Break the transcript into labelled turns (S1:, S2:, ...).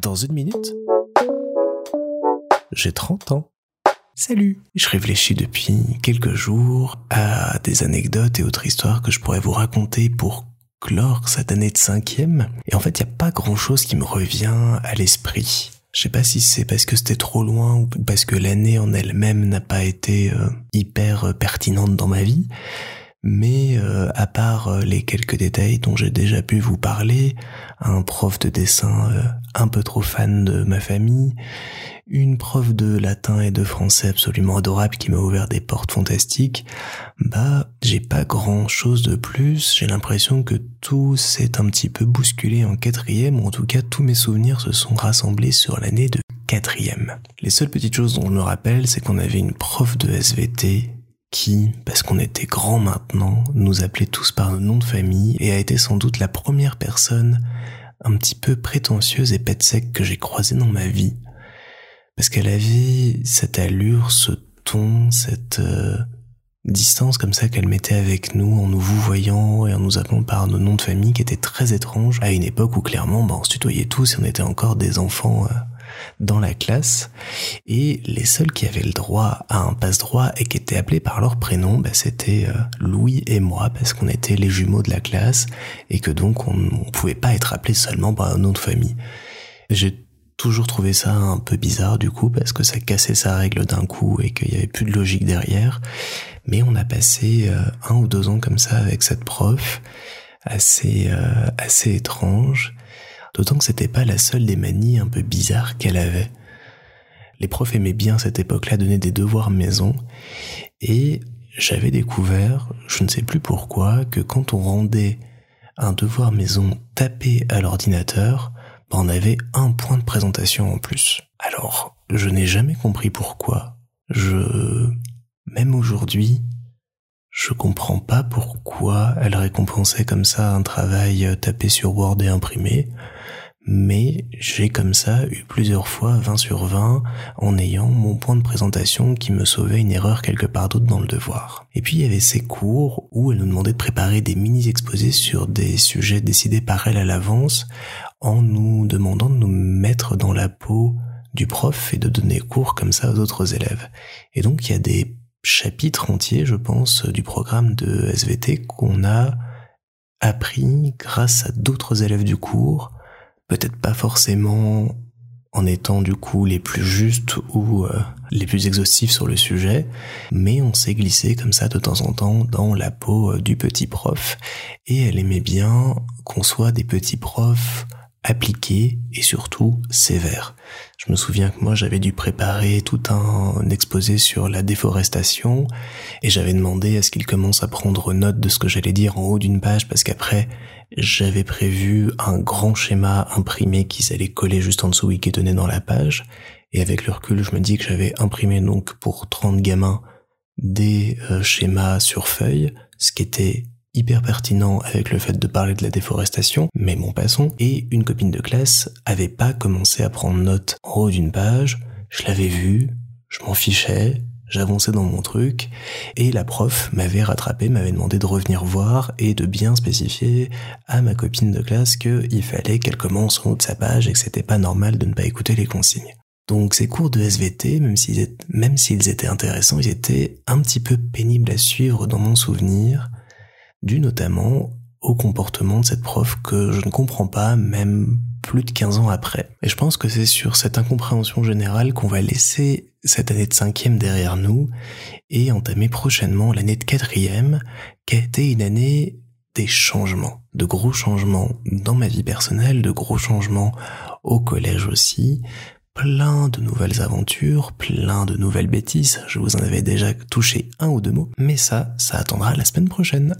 S1: Dans une minute, j'ai 30 ans. Salut Je réfléchis depuis quelques jours à des anecdotes et autres histoires que je pourrais vous raconter pour clore cette année de cinquième. Et en fait, il n'y a pas grand-chose qui me revient à l'esprit. Je sais pas si c'est parce que c'était trop loin ou parce que l'année en elle-même n'a pas été euh, hyper pertinente dans ma vie. Mais euh, à part euh, les quelques détails dont j'ai déjà pu vous parler, un prof de dessin euh, un peu trop fan de ma famille, une prof de latin et de français absolument adorable qui m'a ouvert des portes fantastiques, bah j'ai pas grand chose de plus, j'ai l'impression que tout s'est un petit peu bousculé en quatrième, ou en tout cas tous mes souvenirs se sont rassemblés sur l'année de quatrième. Les seules petites choses dont je me rappelle, c'est qu'on avait une prof de SVT qui, parce qu'on était grands maintenant, nous appelait tous par nos noms de famille et a été sans doute la première personne un petit peu prétentieuse et pète sec que j'ai croisée dans ma vie. Parce qu'elle avait cette allure, ce ton, cette euh, distance comme ça qu'elle mettait avec nous en nous vous voyant et en nous appelant par nos noms de famille qui était très étrange à une époque où clairement bah, on se tutoyait tous et on était encore des enfants euh, dans la classe et les seuls qui avaient le droit à un passe-droit et qui étaient appelés par leur prénom, bah, c'était euh, Louis et moi parce qu'on était les jumeaux de la classe et que donc on ne pouvait pas être appelé seulement par un nom de famille. J'ai toujours trouvé ça un peu bizarre du coup parce que ça cassait sa règle d'un coup et qu'il y avait plus de logique derrière. Mais on a passé euh, un ou deux ans comme ça avec cette prof assez euh, assez étrange d'autant que c'était pas la seule des manies un peu bizarres qu'elle avait. Les profs aimaient bien cette époque-là donner des devoirs maison, et j'avais découvert, je ne sais plus pourquoi, que quand on rendait un devoir maison tapé à l'ordinateur, ben, on avait un point de présentation en plus. Alors, je n'ai jamais compris pourquoi. Je, même aujourd'hui, je comprends pas pourquoi elle récompensait comme ça un travail tapé sur Word et imprimé mais j'ai comme ça eu plusieurs fois 20 sur 20 en ayant mon point de présentation qui me sauvait une erreur quelque part d'autre dans le devoir. Et puis il y avait ces cours où elle nous demandait de préparer des mini-exposés sur des sujets décidés par elle à l'avance en nous demandant de nous mettre dans la peau du prof et de donner cours comme ça aux autres élèves. Et donc il y a des chapitres entiers, je pense, du programme de SVT qu'on a appris grâce à d'autres élèves du cours, peut-être pas forcément en étant du coup les plus justes ou euh, les plus exhaustifs sur le sujet, mais on s'est glissé comme ça de temps en temps dans la peau euh, du petit prof, et elle aimait bien qu'on soit des petits profs appliqués et surtout sévères. Je me souviens que moi j'avais dû préparer tout un exposé sur la déforestation et j'avais demandé à ce qu'il commence à prendre note de ce que j'allais dire en haut d'une page parce qu'après j'avais prévu un grand schéma imprimé qui allait coller juste en dessous et qui tenait dans la page. Et avec le recul, je me dis que j'avais imprimé donc pour 30 gamins des euh, schémas sur feuille, ce qui était hyper pertinent avec le fait de parler de la déforestation, mais mon passons, et une copine de classe avait pas commencé à prendre note en haut d'une page, je l'avais vu, je m'en fichais, J'avançais dans mon truc et la prof m'avait rattrapé, m'avait demandé de revenir voir et de bien spécifier à ma copine de classe qu'il fallait qu'elle commence en haut de sa page et que c'était pas normal de ne pas écouter les consignes. Donc ces cours de SVT, même s'ils étaient intéressants, ils étaient un petit peu pénibles à suivre dans mon souvenir, dû notamment au comportement de cette prof que je ne comprends pas, même plus de 15 ans après. Et je pense que c'est sur cette incompréhension générale qu'on va laisser cette année de cinquième derrière nous et entamer prochainement l'année de quatrième, qui a été une année des changements, de gros changements dans ma vie personnelle, de gros changements au collège aussi, plein de nouvelles aventures, plein de nouvelles bêtises, je vous en avais déjà touché un ou deux mots, mais ça, ça attendra la semaine prochaine.